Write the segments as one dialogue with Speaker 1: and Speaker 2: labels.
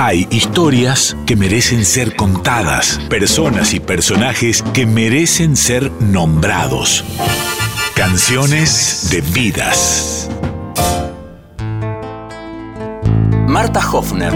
Speaker 1: Hay historias que merecen ser contadas, personas y personajes que merecen ser nombrados. Canciones de vidas.
Speaker 2: Marta Hoffner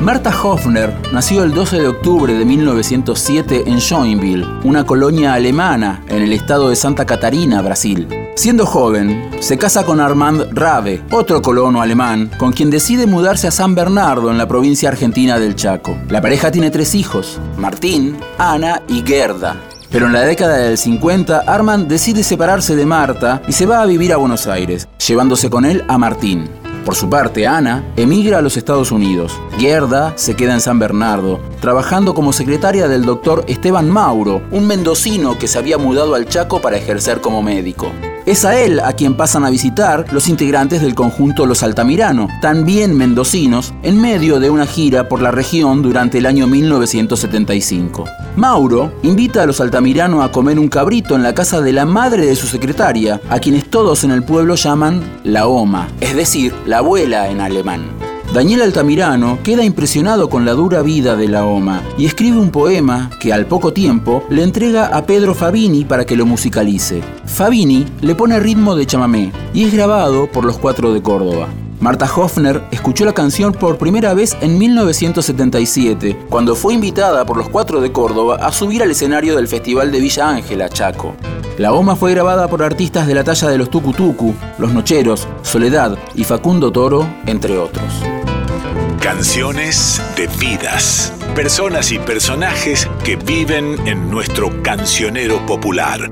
Speaker 2: Marta Hoffner nació el 12 de octubre de 1907 en Joinville, una colonia alemana en el estado de Santa Catarina, Brasil. Siendo joven, se casa con Armand Rave, otro colono alemán, con quien decide mudarse a San Bernardo en la provincia argentina del Chaco. La pareja tiene tres hijos, Martín, Ana y Gerda. Pero en la década del 50, Armand decide separarse de Marta y se va a vivir a Buenos Aires, llevándose con él a Martín. Por su parte, Ana emigra a los Estados Unidos. Gerda se queda en San Bernardo, trabajando como secretaria del doctor Esteban Mauro, un mendocino que se había mudado al Chaco para ejercer como médico. Es a él a quien pasan a visitar los integrantes del conjunto Los Altamirano, también mendocinos, en medio de una gira por la región durante el año 1975. Mauro invita a los Altamirano a comer un cabrito en la casa de la madre de su secretaria, a quienes todos en el pueblo llaman la Oma, es decir, la abuela en alemán. Daniel Altamirano queda impresionado con la dura vida de la OMA y escribe un poema que al poco tiempo le entrega a Pedro Fabini para que lo musicalice. Fabini le pone ritmo de chamamé y es grabado por los Cuatro de Córdoba. Marta Hoffner escuchó la canción por primera vez en 1977, cuando fue invitada por los Cuatro de Córdoba a subir al escenario del Festival de Villa Ángela, Chaco. La OMA fue grabada por artistas de la talla de los Tucutucu, Los Nocheros, Soledad y Facundo Toro, entre otros.
Speaker 1: Canciones de vidas. Personas y personajes que viven en nuestro cancionero popular.